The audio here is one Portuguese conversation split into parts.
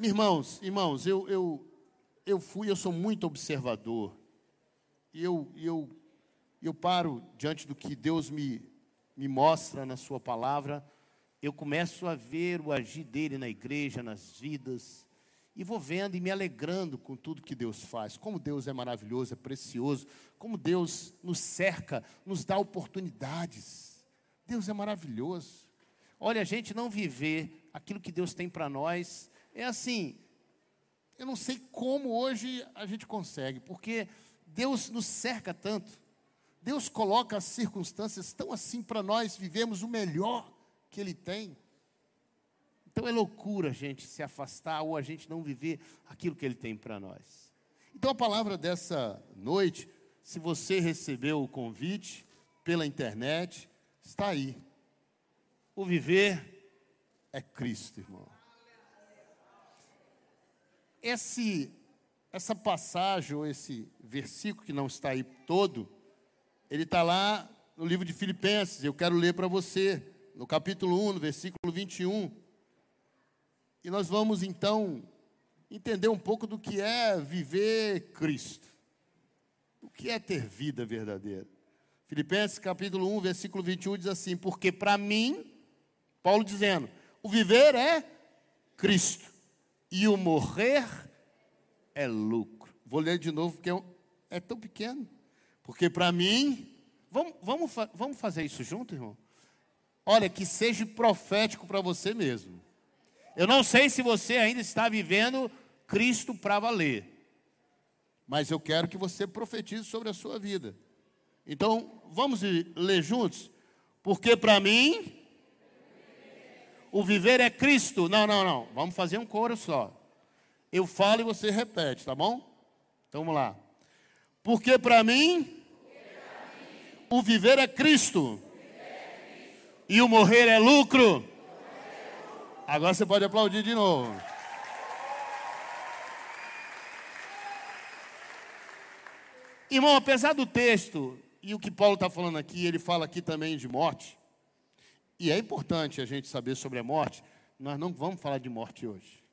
Irmãos, irmãos, eu, eu, eu fui, eu sou muito observador. E eu, eu, eu paro diante do que Deus me, me mostra na Sua palavra. Eu começo a ver o agir dele na igreja, nas vidas. E vou vendo e me alegrando com tudo que Deus faz. Como Deus é maravilhoso, é precioso. Como Deus nos cerca, nos dá oportunidades. Deus é maravilhoso. Olha, a gente não viver aquilo que Deus tem para nós é assim. Eu não sei como hoje a gente consegue, porque Deus nos cerca tanto. Deus coloca as circunstâncias tão assim para nós vivemos o melhor que Ele tem. Então é loucura a gente se afastar ou a gente não viver aquilo que Ele tem para nós. Então a palavra dessa noite, se você recebeu o convite pela internet, está aí. O viver é Cristo, irmão. Esse, essa passagem, ou esse versículo que não está aí todo, ele está lá no livro de Filipenses. Eu quero ler para você, no capítulo 1, no versículo 21. E nós vamos então entender um pouco do que é viver Cristo. O que é ter vida verdadeira? Filipenses capítulo 1, versículo 21 diz assim: Porque para mim, Paulo dizendo, o viver é Cristo e o morrer é lucro. Vou ler de novo porque é, é tão pequeno. Porque para mim, vamos, vamos, vamos fazer isso junto, irmão? Olha, que seja profético para você mesmo. Eu não sei se você ainda está vivendo Cristo para valer, mas eu quero que você profetize sobre a sua vida. Então, vamos ler juntos? Porque para mim, o viver é Cristo. Não, não, não. Vamos fazer um coro só. Eu falo e você repete, tá bom? Então vamos lá. Porque para mim, o viver é Cristo. E o morrer é lucro. Agora você pode aplaudir de novo. Irmão, apesar do texto e o que Paulo está falando aqui, ele fala aqui também de morte. E é importante a gente saber sobre a morte. Nós não vamos falar de morte hoje.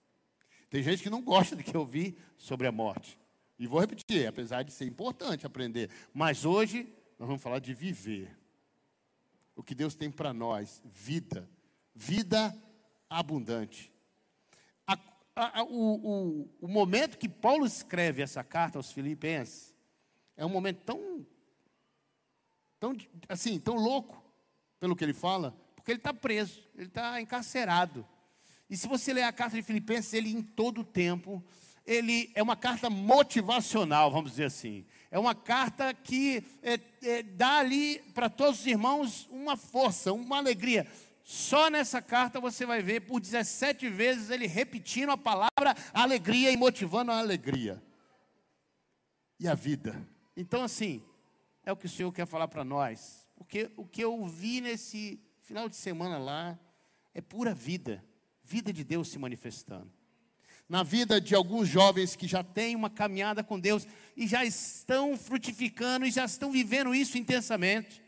Tem gente que não gosta de que ouvir sobre a morte. E vou repetir, apesar de ser importante aprender. Mas hoje nós vamos falar de viver. O que Deus tem para nós, vida. Vida abundante. A, a, o, o, o momento que Paulo escreve essa carta aos Filipenses é um momento tão, tão assim, tão louco pelo que ele fala, porque ele está preso, ele está encarcerado. E se você ler a carta de Filipenses, ele em todo o tempo, ele é uma carta motivacional, vamos dizer assim. É uma carta que é, é, dá ali para todos os irmãos uma força, uma alegria. Só nessa carta você vai ver por 17 vezes ele repetindo a palavra alegria e motivando a alegria. E a vida. Então, assim, é o que o Senhor quer falar para nós. Porque o que eu vi nesse final de semana lá é pura vida. Vida de Deus se manifestando. Na vida de alguns jovens que já têm uma caminhada com Deus e já estão frutificando e já estão vivendo isso intensamente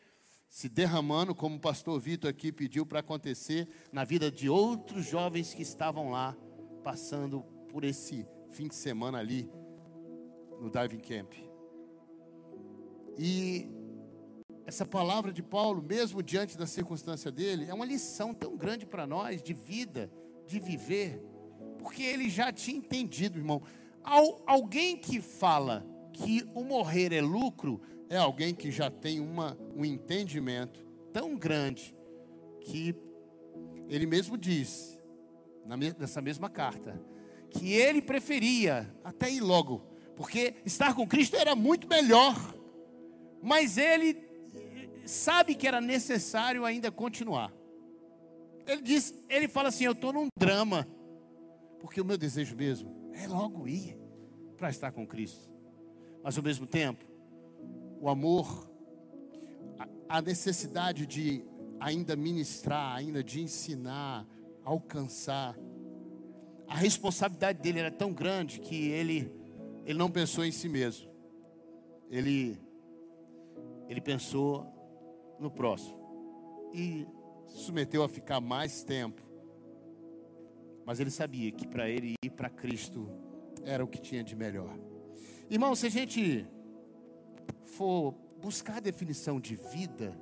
se derramando, como o pastor Vitor aqui pediu para acontecer na vida de outros jovens que estavam lá, passando por esse fim de semana ali no Diving Camp. E essa palavra de Paulo, mesmo diante da circunstância dele, é uma lição tão grande para nós de vida, de viver, porque ele já tinha entendido, irmão. alguém que fala que o morrer é lucro, é alguém que já tem uma, um entendimento tão grande que ele mesmo diz, nessa mesma carta, que ele preferia até ir logo, porque estar com Cristo era muito melhor, mas ele sabe que era necessário ainda continuar. Ele diz, ele fala assim: Eu estou num drama, porque o meu desejo mesmo é logo ir para estar com Cristo, mas ao mesmo tempo o amor, a necessidade de ainda ministrar, ainda de ensinar, alcançar. A responsabilidade dele era tão grande que ele, ele não pensou em si mesmo. Ele, ele pensou no próximo. E se submeteu a ficar mais tempo Mas ele sabia que para ele ir para Cristo era o que tinha de melhor. Irmão, se a gente for buscar a definição de vida,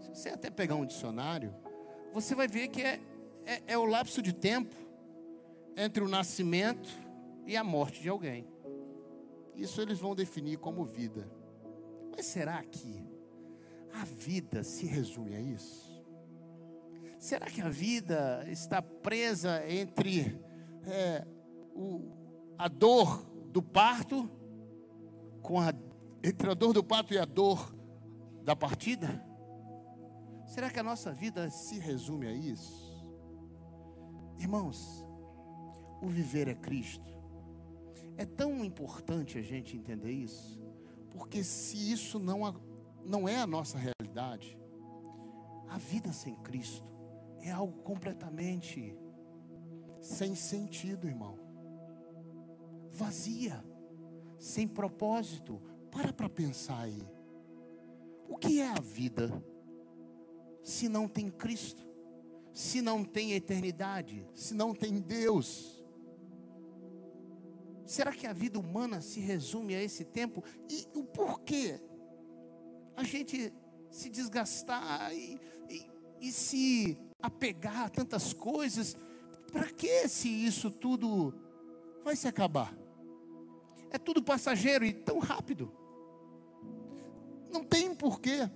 se você até pegar um dicionário, você vai ver que é, é, é o lapso de tempo entre o nascimento e a morte de alguém. Isso eles vão definir como vida. Mas será que a vida se resume a isso? Será que a vida está presa entre é, o, a dor do parto com a entre a dor do parto e a dor da partida? Será que a nossa vida se resume a isso? Irmãos, o viver é Cristo. É tão importante a gente entender isso, porque se isso não, não é a nossa realidade, a vida sem Cristo é algo completamente sem sentido, irmão. Vazia, sem propósito. Para para pensar aí. O que é a vida se não tem Cristo? Se não tem eternidade? Se não tem Deus? Será que a vida humana se resume a esse tempo? E o porquê? A gente se desgastar e, e, e se apegar a tantas coisas, para que se isso tudo vai se acabar? É tudo passageiro e tão rápido. Não tem porquê.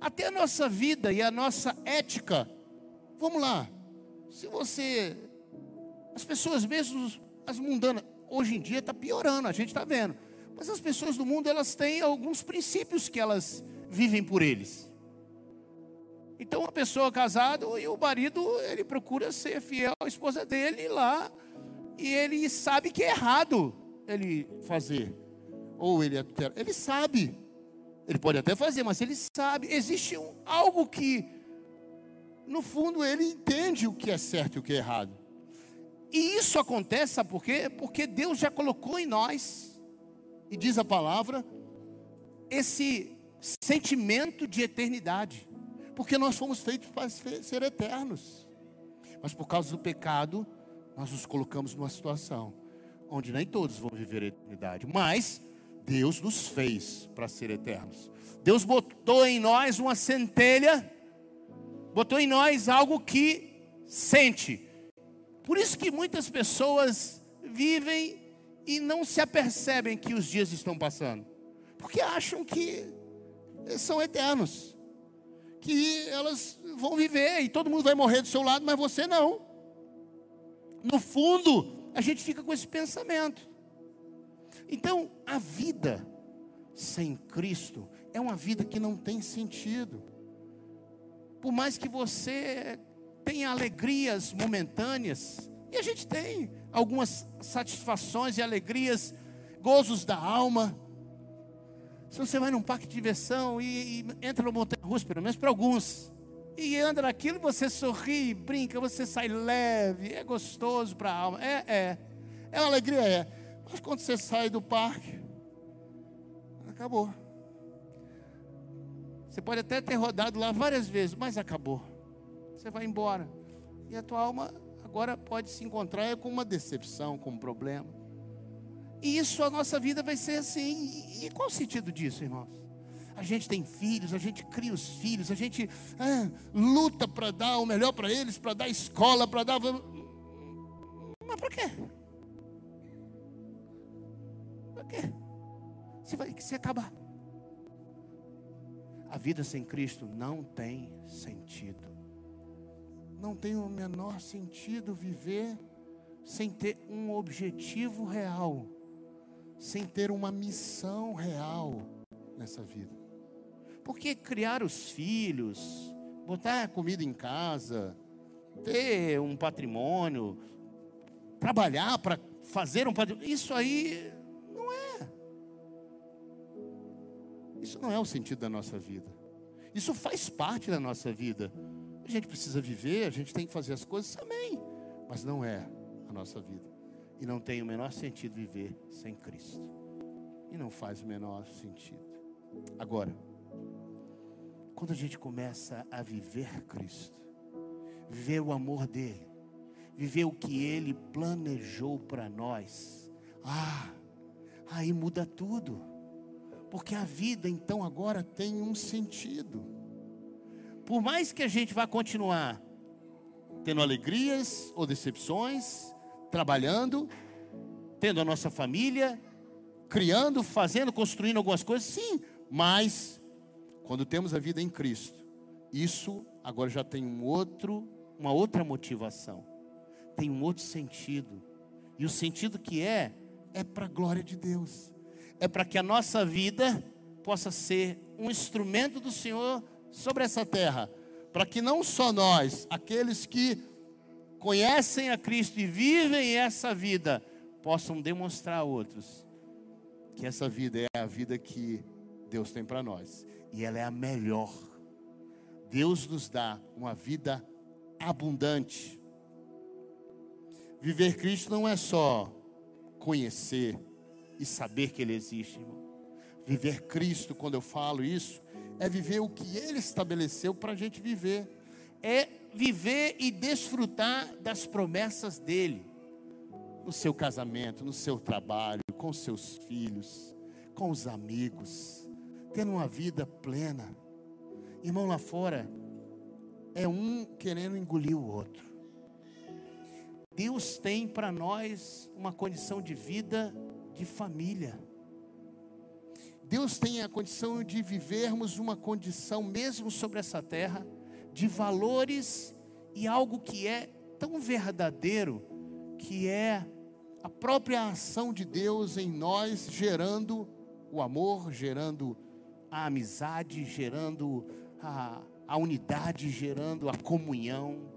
Até a nossa vida e a nossa ética. Vamos lá. Se você. As pessoas mesmo, as mundanas, hoje em dia está piorando, a gente está vendo. Mas as pessoas do mundo, elas têm alguns princípios que elas vivem por eles. Então, a pessoa casada e o marido, ele procura ser fiel à esposa dele lá, e ele sabe que é errado ele fazer. Ou ele ele sabe. Ele pode até fazer, mas ele sabe. Existe um, algo que, no fundo, ele entende o que é certo e o que é errado. E isso acontece, sabe por quê? Porque Deus já colocou em nós, e diz a palavra, esse sentimento de eternidade. Porque nós fomos feitos para ser eternos. Mas por causa do pecado, nós nos colocamos numa situação onde nem todos vão viver a eternidade. Mas Deus nos fez para ser eternos. Deus botou em nós uma centelha, botou em nós algo que sente. Por isso que muitas pessoas vivem e não se apercebem que os dias estão passando, porque acham que são eternos, que elas vão viver e todo mundo vai morrer do seu lado, mas você não. No fundo, a gente fica com esse pensamento. Então, a vida sem Cristo é uma vida que não tem sentido. Por mais que você tenha alegrias momentâneas, e a gente tem algumas satisfações e alegrias, gozos da alma. Se você vai num parque de diversão e, e entra no montanha russa, pelo menos para alguns, e anda naquilo, você sorri, brinca, você sai leve, é gostoso para a alma. É, é. É uma alegria, é. Mas quando você sai do parque, acabou. Você pode até ter rodado lá várias vezes, mas acabou. Você vai embora. E a tua alma agora pode se encontrar com uma decepção, com um problema. E isso a nossa vida vai ser assim. E qual o sentido disso, irmãos? A gente tem filhos, a gente cria os filhos, a gente ah, luta para dar o melhor para eles, para dar escola, para dar. Mas para quê? Para quê? Você vai se acabar. A vida sem Cristo não tem sentido. Não tem o menor sentido viver sem ter um objetivo real, sem ter uma missão real nessa vida. Porque criar os filhos, botar comida em casa, ter um patrimônio, trabalhar para fazer um patrimônio, isso aí não é. Isso não é o sentido da nossa vida. Isso faz parte da nossa vida. A gente precisa viver, a gente tem que fazer as coisas também, mas não é a nossa vida. E não tem o menor sentido viver sem Cristo. E não faz o menor sentido. Agora, quando a gente começa a viver Cristo, viver o amor dele, viver o que Ele planejou para nós. Ah, aí muda tudo, porque a vida então agora tem um sentido. Por mais que a gente vá continuar tendo alegrias ou decepções, trabalhando, tendo a nossa família, criando, fazendo, construindo algumas coisas, sim, mas quando temos a vida em Cristo, isso agora já tem um outro, uma outra motivação, tem um outro sentido. E o sentido que é é para a glória de Deus. É para que a nossa vida possa ser um instrumento do Senhor sobre essa terra, para que não só nós, aqueles que conhecem a Cristo e vivem essa vida, possam demonstrar a outros que essa vida é a vida que Deus tem para nós e ela é a melhor. Deus nos dá uma vida abundante. Viver Cristo não é só conhecer e saber que Ele existe, irmão. Viver Cristo, quando eu falo isso, é viver o que Ele estabeleceu para a gente viver. É viver e desfrutar das promessas dEle. No seu casamento, no seu trabalho, com seus filhos, com os amigos, tendo uma vida plena. Irmão, lá fora, é um querendo engolir o outro. Deus tem para nós uma condição de vida de família. Deus tem a condição de vivermos uma condição, mesmo sobre essa terra, de valores e algo que é tão verdadeiro, que é a própria ação de Deus em nós, gerando o amor, gerando a amizade, gerando a, a unidade, gerando a comunhão.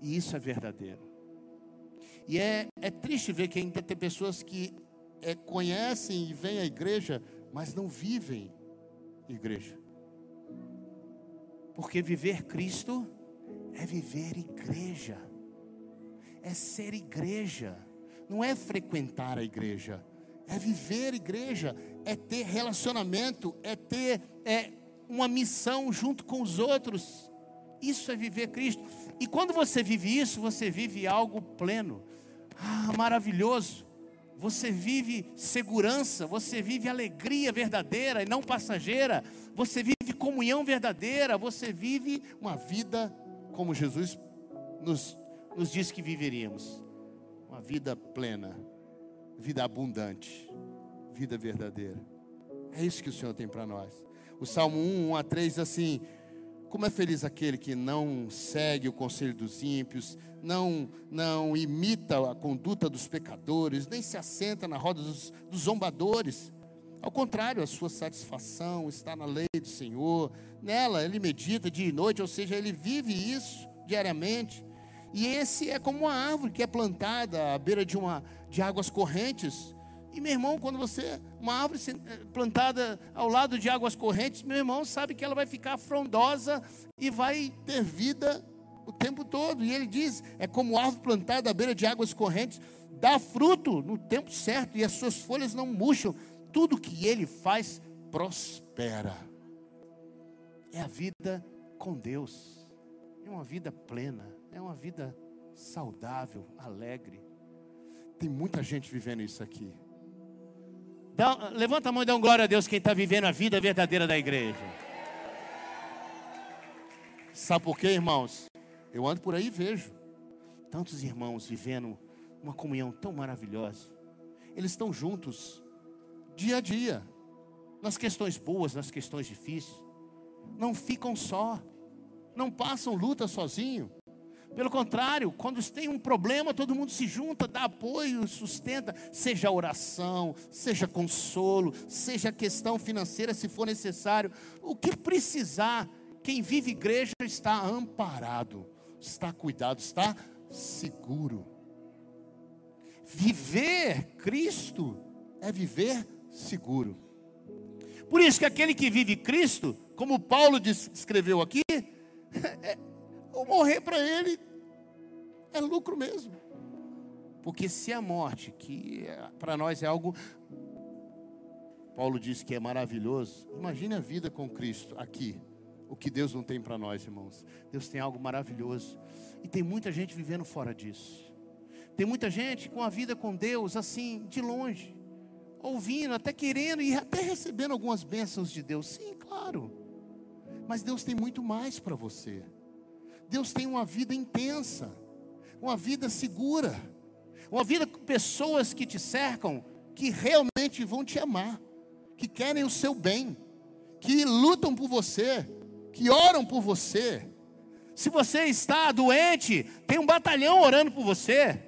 E isso é verdadeiro. E é, é triste ver que ainda tem pessoas que é, conhecem e vêm à igreja mas não vivem igreja. Porque viver Cristo é viver igreja, é ser igreja, não é frequentar a igreja, é viver igreja, é ter relacionamento, é ter é, uma missão junto com os outros. Isso é viver Cristo. E quando você vive isso, você vive algo pleno, ah, maravilhoso você vive segurança, você vive alegria verdadeira e não passageira, você vive comunhão verdadeira, você vive uma vida como Jesus nos, nos disse que viveríamos uma vida plena, vida abundante, vida verdadeira. É isso que o Senhor tem para nós. O Salmo 1, 1 a 3 diz assim: como é feliz aquele que não segue o conselho dos ímpios, não, não imita a conduta dos pecadores, nem se assenta na roda dos, dos zombadores. Ao contrário, a sua satisfação está na lei do Senhor, nela ele medita dia e noite, ou seja, ele vive isso diariamente. E esse é como uma árvore que é plantada à beira de, uma, de águas correntes, e meu irmão, quando você, uma árvore eh, plantada ao lado de águas correntes, meu irmão sabe que ela vai ficar frondosa e vai ter vida o tempo todo. E ele diz: é como árvore plantada à beira de águas correntes, dá fruto no tempo certo e as suas folhas não murcham. Tudo que ele faz prospera. É a vida com Deus, é uma vida plena, é uma vida saudável, alegre. Tem muita gente vivendo isso aqui. Dá, levanta a mão e dá um glória a Deus quem está vivendo a vida verdadeira da igreja. Sabe por quê, irmãos? Eu ando por aí e vejo tantos irmãos vivendo uma comunhão tão maravilhosa. Eles estão juntos, dia a dia, nas questões boas, nas questões difíceis. Não ficam só, não passam luta sozinho. Pelo contrário, quando tem um problema, todo mundo se junta, dá apoio, sustenta, seja oração, seja consolo, seja questão financeira, se for necessário. O que precisar, quem vive igreja está amparado, está cuidado, está seguro. Viver Cristo é viver seguro. Por isso que aquele que vive Cristo, como Paulo escreveu aqui, é, morrer para ele é lucro mesmo. Porque se a morte, que é, para nós é algo, Paulo diz que é maravilhoso, imagine a vida com Cristo aqui, o que Deus não tem para nós, irmãos. Deus tem algo maravilhoso. E tem muita gente vivendo fora disso. Tem muita gente com a vida com Deus assim, de longe, ouvindo, até querendo e até recebendo algumas bênçãos de Deus. Sim, claro. Mas Deus tem muito mais para você. Deus tem uma vida intensa, uma vida segura, uma vida com pessoas que te cercam, que realmente vão te amar, que querem o seu bem, que lutam por você, que oram por você. Se você está doente, tem um batalhão orando por você.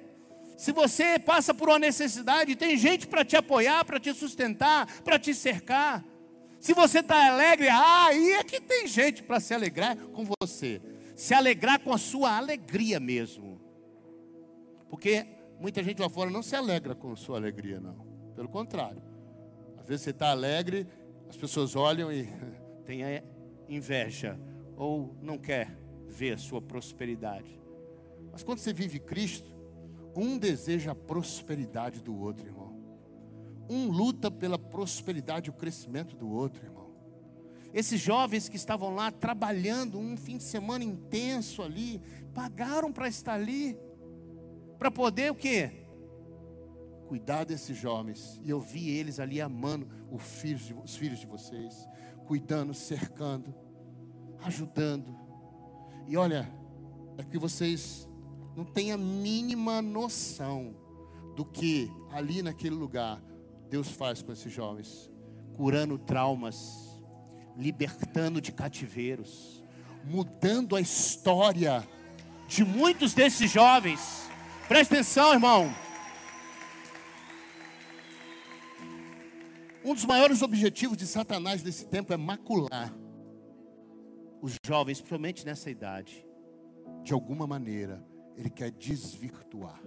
Se você passa por uma necessidade, tem gente para te apoiar, para te sustentar, para te cercar. Se você está alegre, aí é que tem gente para se alegrar com você. Se alegrar com a sua alegria mesmo. Porque muita gente lá fora não se alegra com a sua alegria, não. Pelo contrário. Às vezes você está alegre, as pessoas olham e tem inveja ou não quer ver a sua prosperidade. Mas quando você vive Cristo, um deseja a prosperidade do outro, irmão. Um luta pela prosperidade e o crescimento do outro, irmão. Esses jovens que estavam lá trabalhando um fim de semana intenso ali, pagaram para estar ali, para poder o quê? Cuidar desses jovens. E eu vi eles ali amando os filhos de, os filhos de vocês, cuidando, cercando, ajudando. E olha, é que vocês não têm a mínima noção do que ali naquele lugar Deus faz com esses jovens, curando traumas, libertando de cativeiros, mudando a história de muitos desses jovens. Presta atenção, irmão. Um dos maiores objetivos de Satanás nesse tempo é macular os jovens, principalmente nessa idade. De alguma maneira, ele quer desvirtuar.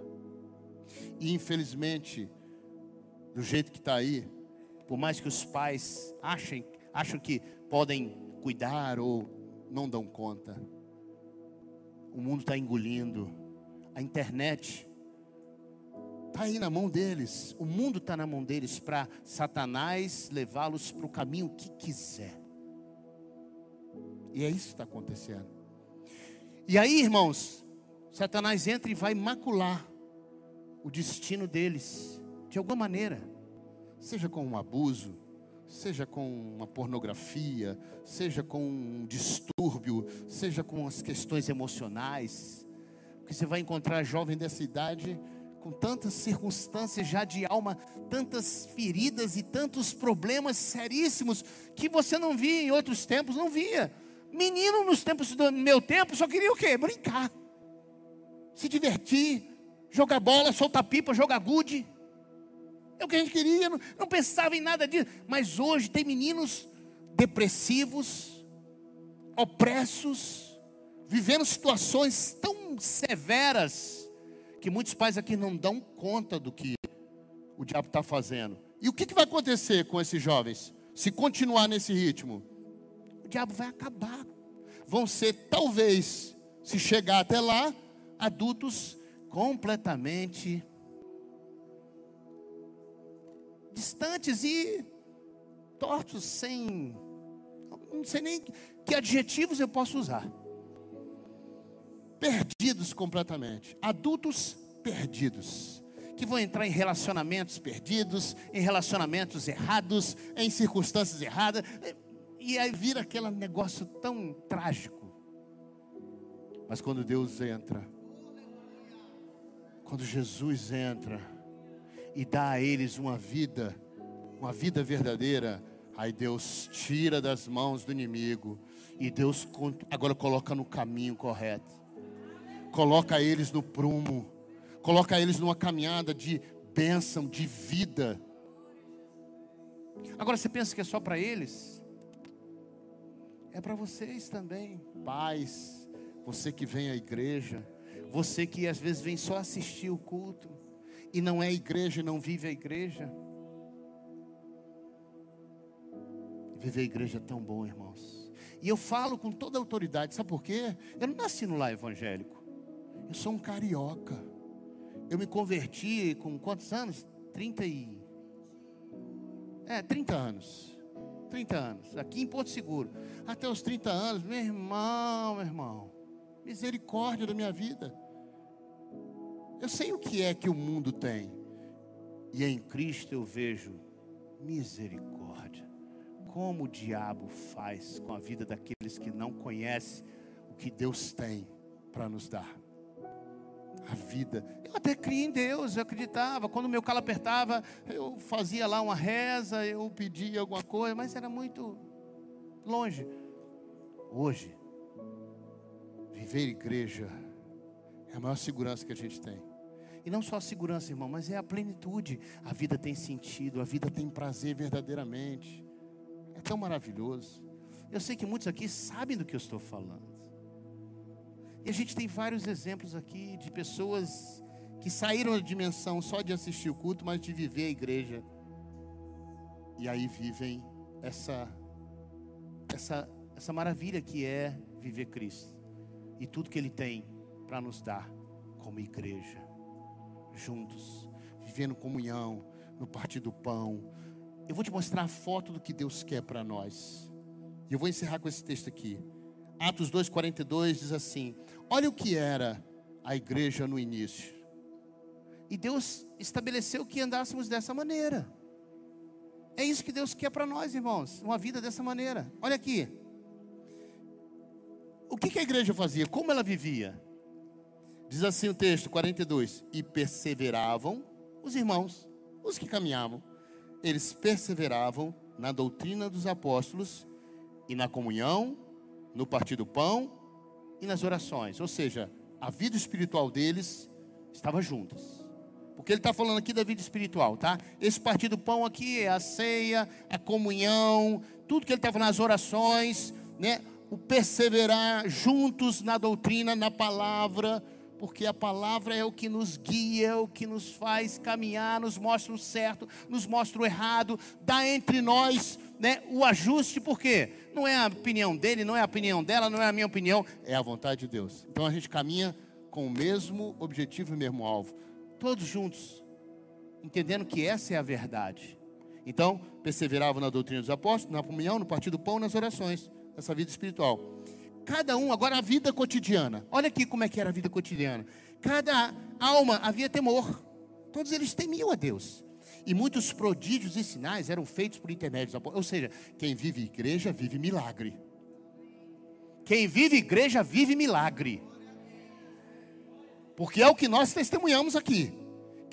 E infelizmente, do jeito que está aí, por mais que os pais achem, acham que podem cuidar ou não dão conta, o mundo está engolindo, a internet está aí na mão deles, o mundo está na mão deles para Satanás levá-los para o caminho que quiser. E é isso que está acontecendo. E aí, irmãos, Satanás entra e vai macular o destino deles, de alguma maneira, seja com um abuso, seja com uma pornografia, seja com um distúrbio, seja com as questões emocionais, porque você vai encontrar jovem dessa idade com tantas circunstâncias já de alma, tantas feridas e tantos problemas seríssimos que você não via em outros tempos, não via. Menino nos tempos do meu tempo só queria o quê? Brincar se divertir, jogar bola, soltar pipa, jogar gude. É o que a gente queria, não, não pensava em nada disso. Mas hoje tem meninos depressivos, opressos, vivendo situações tão severas que muitos pais aqui não dão conta do que o diabo está fazendo. E o que, que vai acontecer com esses jovens? Se continuar nesse ritmo, o diabo vai acabar. Vão ser, talvez, se chegar até lá, adultos completamente distantes e tortos, sem. Não sei nem que adjetivos eu posso usar. Perdidos completamente. Adultos perdidos. Que vão entrar em relacionamentos perdidos, em relacionamentos errados, em circunstâncias erradas. E aí vira aquele negócio tão trágico. Mas quando Deus entra, quando Jesus entra e dá a eles uma vida, uma vida verdadeira, aí Deus tira das mãos do inimigo e Deus agora coloca no caminho correto. Coloca eles no prumo, coloca eles numa caminhada de bênção, de vida. Agora você pensa que é só para eles? É para vocês também, pais, você que vem à igreja você que às vezes vem só assistir o culto e não é igreja, não vive a igreja. Viver a igreja é tão bom, irmãos. E eu falo com toda autoridade, sabe por quê? Eu não nasci no lar evangélico. Eu sou um carioca. Eu me converti com quantos anos? 30 e. É, 30 anos. 30 anos, aqui em Porto Seguro. Até os 30 anos, meu irmão, meu irmão, misericórdia da minha vida. Eu sei o que é que o mundo tem, e em Cristo eu vejo misericórdia. Como o diabo faz com a vida daqueles que não conhecem o que Deus tem para nos dar a vida. Eu até criei em Deus, eu acreditava. Quando meu calo apertava, eu fazia lá uma reza, eu pedia alguma coisa, mas era muito longe. Hoje, viver igreja é a maior segurança que a gente tem. E não só a segurança, irmão, mas é a plenitude. A vida tem sentido, a vida tem prazer verdadeiramente. É tão maravilhoso. Eu sei que muitos aqui sabem do que eu estou falando. E a gente tem vários exemplos aqui de pessoas que saíram da dimensão só de assistir o culto, mas de viver a igreja. E aí vivem essa essa essa maravilha que é viver Cristo e tudo que ele tem para nos dar como igreja, juntos, vivendo comunhão, no partir do pão. Eu vou te mostrar a foto do que Deus quer para nós. E eu vou encerrar com esse texto aqui. Atos 2,42 diz assim: Olha o que era a igreja no início. E Deus estabeleceu que andássemos dessa maneira. É isso que Deus quer para nós, irmãos, uma vida dessa maneira. Olha aqui. O que, que a igreja fazia? Como ela vivia? Diz assim o texto 42: E perseveravam os irmãos, os que caminhavam, eles perseveravam na doutrina dos apóstolos e na comunhão, no partir do pão e nas orações. Ou seja, a vida espiritual deles estava juntas. Porque ele está falando aqui da vida espiritual, tá? Esse partir do pão aqui é a ceia, a comunhão, tudo que ele está falando, as orações, né? O perseverar juntos na doutrina, na palavra, porque a palavra é o que nos guia, é o que nos faz caminhar, nos mostra o certo, nos mostra o errado, dá entre nós né, o ajuste, porque não é a opinião dele, não é a opinião dela, não é a minha opinião, é a vontade de Deus. Então a gente caminha com o mesmo objetivo e o mesmo alvo, todos juntos, entendendo que essa é a verdade. Então, perseveravam na doutrina dos apóstolos, na comunhão, no partido do pão, nas orações, nessa vida espiritual. Cada um, agora a vida cotidiana. Olha aqui como é que era a vida cotidiana. Cada alma havia temor. Todos eles temiam a Deus. E muitos prodígios e sinais eram feitos por intermédio. Ou seja, quem vive igreja vive milagre. Quem vive igreja vive milagre. Porque é o que nós testemunhamos aqui.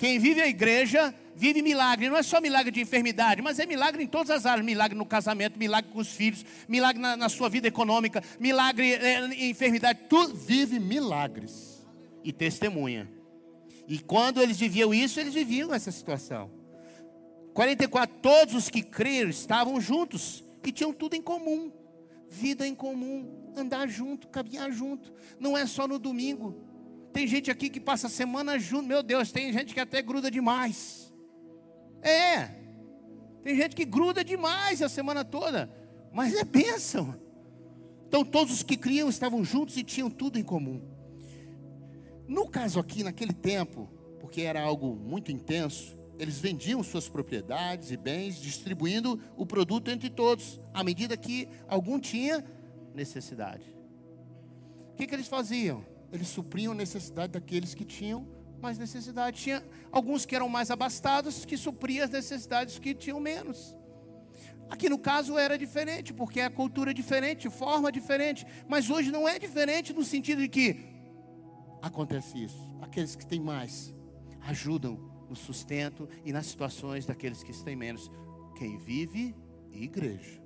Quem vive a igreja vive milagre. Não é só milagre de enfermidade, mas é milagre em todas as áreas: milagre no casamento, milagre com os filhos, milagre na, na sua vida econômica, milagre é, em enfermidade. Tudo vive milagres e testemunha. E quando eles viviam isso, eles viviam essa situação. 44, todos os que creram estavam juntos e tinham tudo em comum. Vida em comum, andar junto, caminhar junto. Não é só no domingo. Tem gente aqui que passa a semana junto. Meu Deus, tem gente que até gruda demais. É. Tem gente que gruda demais a semana toda. Mas é bênção. Então todos os que criam estavam juntos e tinham tudo em comum. No caso aqui, naquele tempo, porque era algo muito intenso, eles vendiam suas propriedades e bens, distribuindo o produto entre todos, à medida que algum tinha necessidade. O que, que eles faziam? Eles supriam a necessidade daqueles que tinham mais necessidade. Tinha alguns que eram mais abastados, que supriam as necessidades que tinham menos. Aqui no caso era diferente, porque a cultura é diferente, forma diferente. Mas hoje não é diferente no sentido de que acontece isso. Aqueles que têm mais ajudam no sustento e nas situações daqueles que têm menos. Quem vive igreja,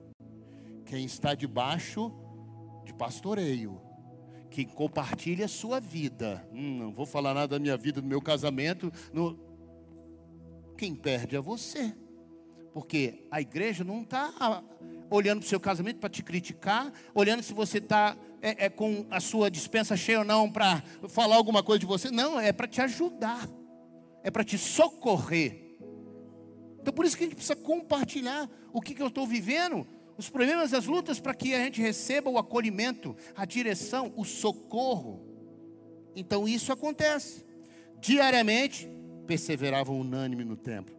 quem está debaixo de pastoreio, quem compartilha a sua vida. Hum, não vou falar nada da minha vida, do meu casamento. No... Quem perde é você. Porque a igreja não está olhando para o seu casamento para te criticar, olhando se você está é, é, com a sua dispensa cheia ou não para falar alguma coisa de você. Não, é para te ajudar é para te socorrer. Então por isso que a gente precisa compartilhar o que, que eu estou vivendo, os problemas, as lutas, para que a gente receba o acolhimento, a direção, o socorro. Então isso acontece. Diariamente, perseveravam unânime no templo,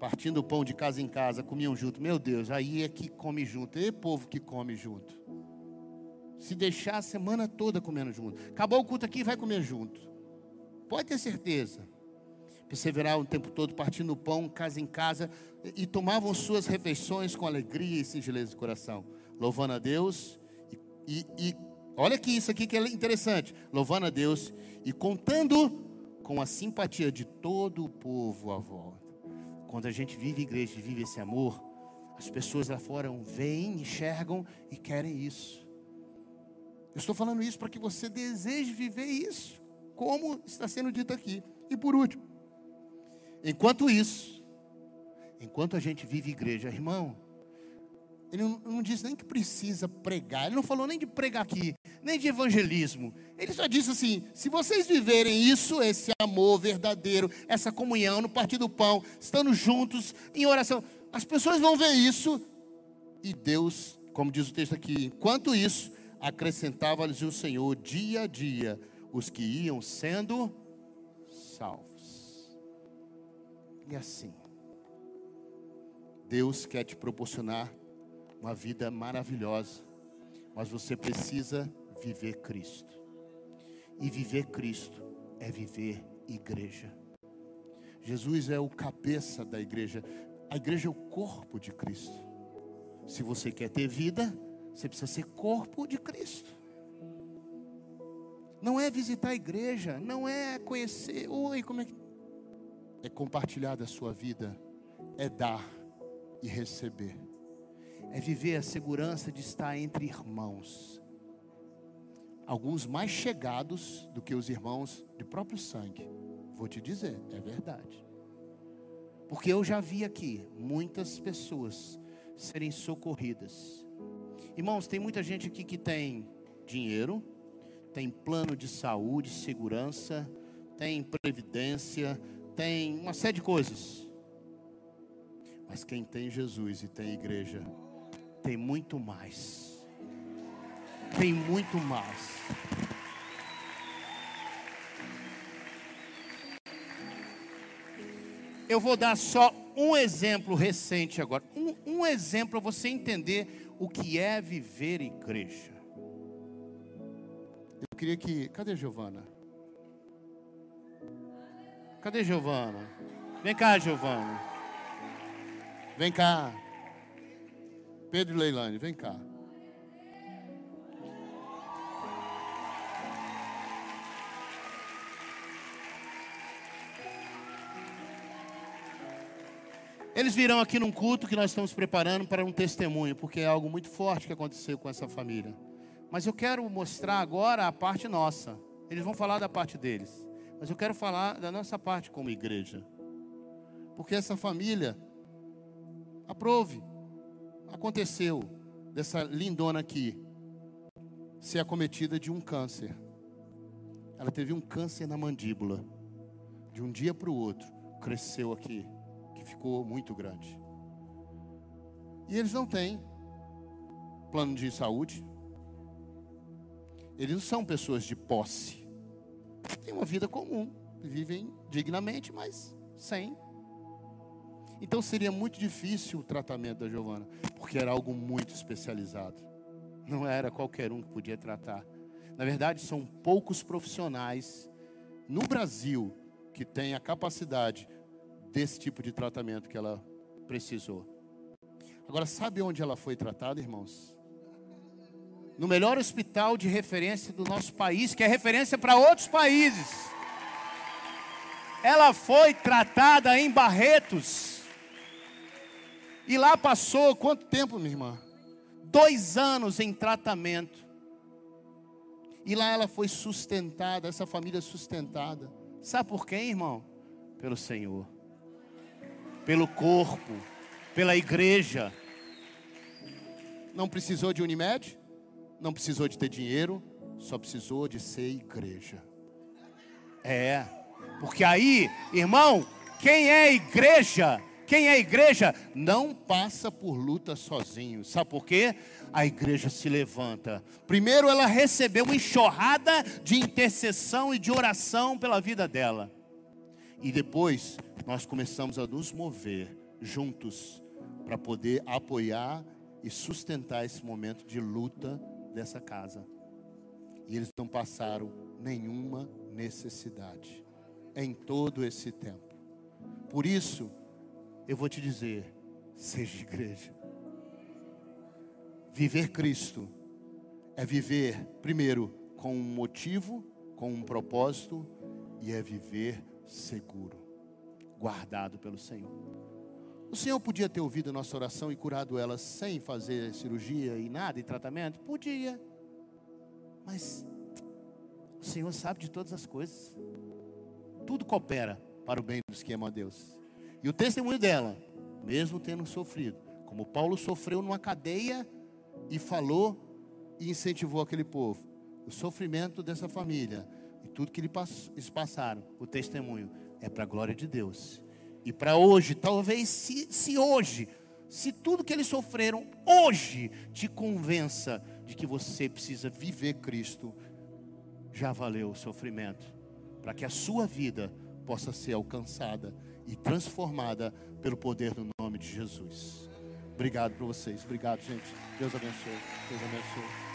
partindo o pão de casa em casa, comiam junto. Meu Deus, aí é que come junto. E povo que come junto. Se deixar a semana toda comendo junto. Acabou o culto aqui, vai comer junto. Pode ter certeza. Perseveraram o tempo todo partindo o pão, casa em casa, e tomavam suas refeições com alegria e singeleza de coração, louvando a Deus. E, e, e olha aqui, isso aqui que é interessante: louvando a Deus e contando com a simpatia de todo o povo à volta. Quando a gente vive igreja e vive esse amor, as pessoas lá fora veem, enxergam e querem isso. Eu estou falando isso para que você deseje viver isso, como está sendo dito aqui. E por último, enquanto isso, enquanto a gente vive igreja, irmão, ele não, não diz nem que precisa pregar, ele não falou nem de pregar aqui, nem de evangelismo. Ele só disse assim: se vocês viverem isso, esse amor verdadeiro, essa comunhão no partir do pão, estando juntos em oração, as pessoas vão ver isso e Deus, como diz o texto aqui, enquanto isso, acrescentava-lhes o Senhor dia a dia os que iam sendo salvos. E assim, Deus quer te proporcionar uma vida maravilhosa, mas você precisa viver Cristo. E viver Cristo é viver igreja. Jesus é o cabeça da igreja. A igreja é o corpo de Cristo. Se você quer ter vida, você precisa ser corpo de Cristo. Não é visitar a igreja, não é conhecer, oi, como é que é compartilhar da sua vida, é dar e receber. É viver a segurança de estar entre irmãos alguns mais chegados do que os irmãos de próprio sangue. Vou te dizer, é verdade. Porque eu já vi aqui muitas pessoas serem socorridas. Irmãos, tem muita gente aqui que tem dinheiro, tem plano de saúde, segurança, tem previdência, tem uma série de coisas. Mas quem tem Jesus e tem igreja, tem muito mais tem muito mais. Eu vou dar só um exemplo recente agora. Um, um exemplo para você entender o que é viver igreja. Eu queria que. Cadê Giovana? Cadê Giovana? Vem cá, Giovana. Vem cá. Pedro e Leilane, vem cá. Eles virão aqui num culto que nós estamos preparando para um testemunho, porque é algo muito forte que aconteceu com essa família. Mas eu quero mostrar agora a parte nossa. Eles vão falar da parte deles. Mas eu quero falar da nossa parte como igreja. Porque essa família, aprove, aconteceu dessa lindona aqui ser acometida de um câncer. Ela teve um câncer na mandíbula. De um dia para o outro, cresceu aqui ficou muito grande. E eles não têm plano de saúde. Eles não são pessoas de posse. Têm uma vida comum, vivem dignamente, mas sem. Então seria muito difícil o tratamento da Giovana, porque era algo muito especializado. Não era qualquer um que podia tratar. Na verdade, são poucos profissionais no Brasil que têm a capacidade desse tipo de tratamento que ela precisou. Agora, sabe onde ela foi tratada, irmãos? No melhor hospital de referência do nosso país, que é referência para outros países. Ela foi tratada em Barretos. E lá passou quanto tempo, minha irmã? Dois anos em tratamento. E lá ela foi sustentada, essa família sustentada. Sabe por quem, irmão? Pelo Senhor pelo corpo, pela igreja. Não precisou de Unimed, não precisou de ter dinheiro, só precisou de ser igreja. É, porque aí, irmão, quem é igreja, quem é igreja, não passa por luta sozinho. Sabe por quê? A igreja se levanta. Primeiro, ela recebeu uma enxurrada de intercessão e de oração pela vida dela. E depois, nós começamos a nos mover juntos para poder apoiar e sustentar esse momento de luta dessa casa. E eles não passaram nenhuma necessidade em todo esse tempo. Por isso, eu vou te dizer: seja igreja. Viver Cristo é viver, primeiro, com um motivo, com um propósito, e é viver seguro, guardado pelo Senhor. O Senhor podia ter ouvido a nossa oração e curado ela sem fazer cirurgia e nada, e tratamento? Podia. Mas o Senhor sabe de todas as coisas. Tudo coopera para o bem dos que amam a Deus. E o testemunho dela, mesmo tendo sofrido, como Paulo sofreu numa cadeia e falou e incentivou aquele povo. O sofrimento dessa família e tudo que eles passaram, o testemunho, é para a glória de Deus. E para hoje, talvez se, se hoje, se tudo que eles sofreram hoje te convença de que você precisa viver Cristo, já valeu o sofrimento, para que a sua vida possa ser alcançada e transformada pelo poder do nome de Jesus. Obrigado por vocês. Obrigado, gente. Deus abençoe. Deus abençoe.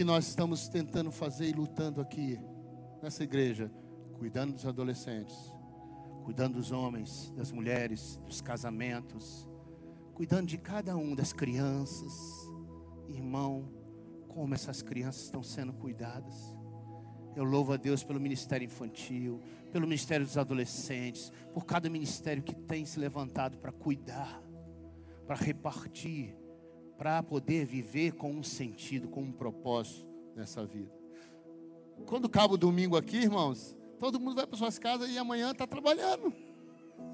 Que nós estamos tentando fazer e lutando aqui nessa igreja, cuidando dos adolescentes, cuidando dos homens, das mulheres, dos casamentos, cuidando de cada um, das crianças. Irmão, como essas crianças estão sendo cuidadas. Eu louvo a Deus pelo ministério infantil, pelo ministério dos adolescentes, por cada ministério que tem se levantado para cuidar, para repartir, para poder viver com um sentido, com um propósito nessa vida. Quando acaba o domingo aqui, irmãos, todo mundo vai para suas casas e amanhã está trabalhando.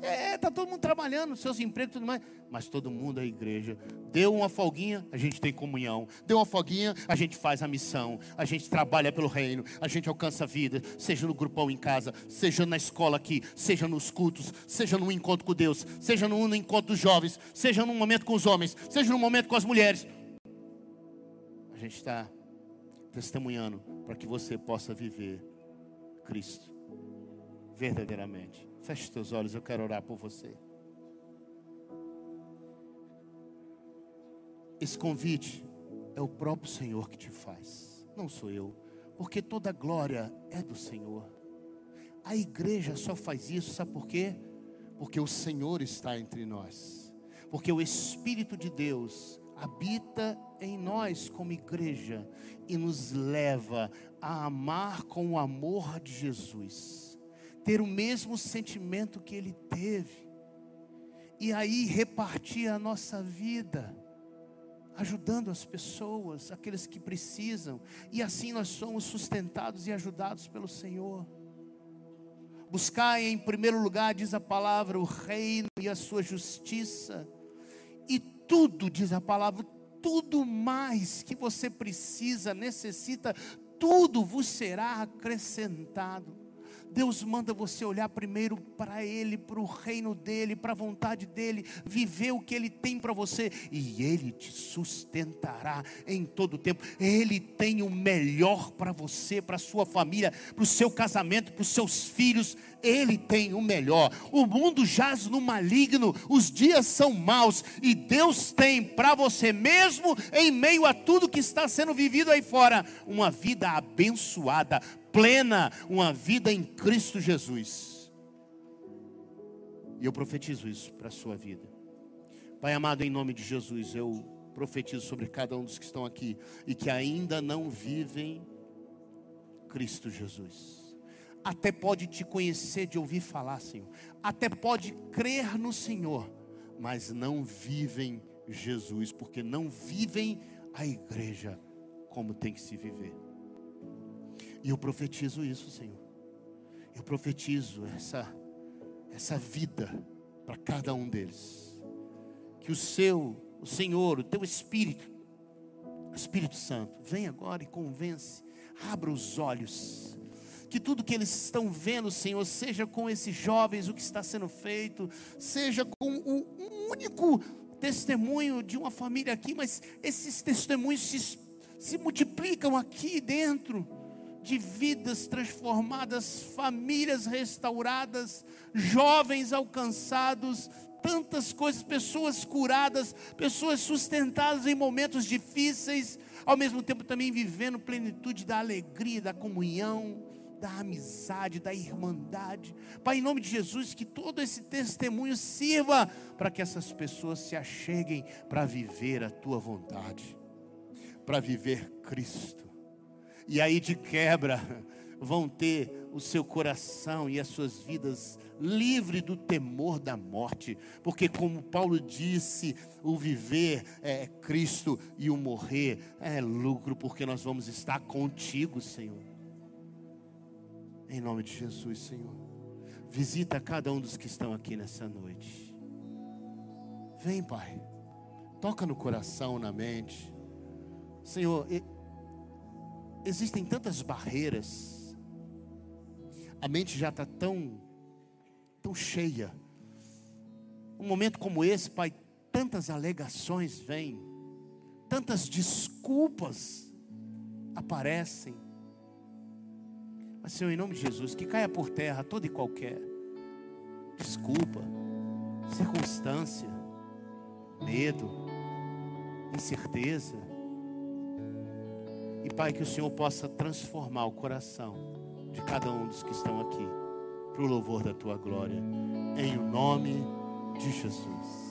É, está todo mundo trabalhando, seus empregos e tudo mais. Mas todo mundo é igreja. Deu uma folguinha, a gente tem comunhão. Deu uma folguinha, a gente faz a missão. A gente trabalha pelo reino. A gente alcança a vida. Seja no grupão em casa, seja na escola aqui, seja nos cultos, seja no encontro com Deus, seja no encontro dos jovens, seja no momento com os homens, seja no momento com as mulheres. A gente está testemunhando para que você possa viver Cristo verdadeiramente. Feche teus olhos, eu quero orar por você. Esse convite é o próprio Senhor que te faz, não sou eu, porque toda glória é do Senhor. A igreja só faz isso, sabe por quê? Porque o Senhor está entre nós, porque o Espírito de Deus habita em nós como igreja e nos leva a amar com o amor de Jesus ter o mesmo sentimento que ele teve, e aí repartir a nossa vida, ajudando as pessoas, aqueles que precisam, e assim nós somos sustentados e ajudados pelo Senhor. Buscar em primeiro lugar, diz a palavra, o reino e a sua justiça, e tudo, diz a palavra, tudo mais que você precisa, necessita, tudo vos será acrescentado. Deus manda você olhar primeiro para Ele, para o reino dEle, para a vontade dEle, viver o que Ele tem para você, e Ele te sustentará em todo o tempo. Ele tem o melhor para você, para a sua família, para o seu casamento, para os seus filhos. Ele tem o melhor. O mundo jaz no maligno, os dias são maus, e Deus tem para você mesmo, em meio a tudo que está sendo vivido aí fora, uma vida abençoada plena, uma vida em Cristo Jesus. E eu profetizo isso para a sua vida. Pai amado, em nome de Jesus, eu profetizo sobre cada um dos que estão aqui e que ainda não vivem Cristo Jesus. Até pode te conhecer de ouvir falar, Senhor. Até pode crer no Senhor, mas não vivem Jesus, porque não vivem a igreja como tem que se viver. E eu profetizo isso, Senhor. Eu profetizo essa, essa vida para cada um deles. Que o seu, o Senhor, o teu Espírito, Espírito Santo, vem agora e convence, abra os olhos que tudo que eles estão vendo, Senhor, seja com esses jovens o que está sendo feito, seja com um único testemunho de uma família aqui, mas esses testemunhos se, se multiplicam aqui dentro de vidas transformadas, famílias restauradas, jovens alcançados, tantas coisas, pessoas curadas, pessoas sustentadas em momentos difíceis, ao mesmo tempo também vivendo plenitude da alegria, da comunhão, da amizade, da irmandade. Pai, em nome de Jesus, que todo esse testemunho sirva para que essas pessoas se acheguem para viver a tua vontade, para viver Cristo. E aí de quebra vão ter o seu coração e as suas vidas livre do temor da morte, porque como Paulo disse, o viver é Cristo e o morrer é lucro, porque nós vamos estar contigo, Senhor. Em nome de Jesus, Senhor. Visita cada um dos que estão aqui nessa noite. Vem, Pai. Toca no coração, na mente. Senhor, existem tantas barreiras. A mente já está tão, tão cheia. Um momento como esse, Pai, tantas alegações vêm, tantas desculpas aparecem. Mas, Senhor, em nome de Jesus, que caia por terra toda e qualquer desculpa, circunstância, medo, incerteza. E, Pai, que o Senhor possa transformar o coração de cada um dos que estão aqui, para o louvor da tua glória, em o nome de Jesus.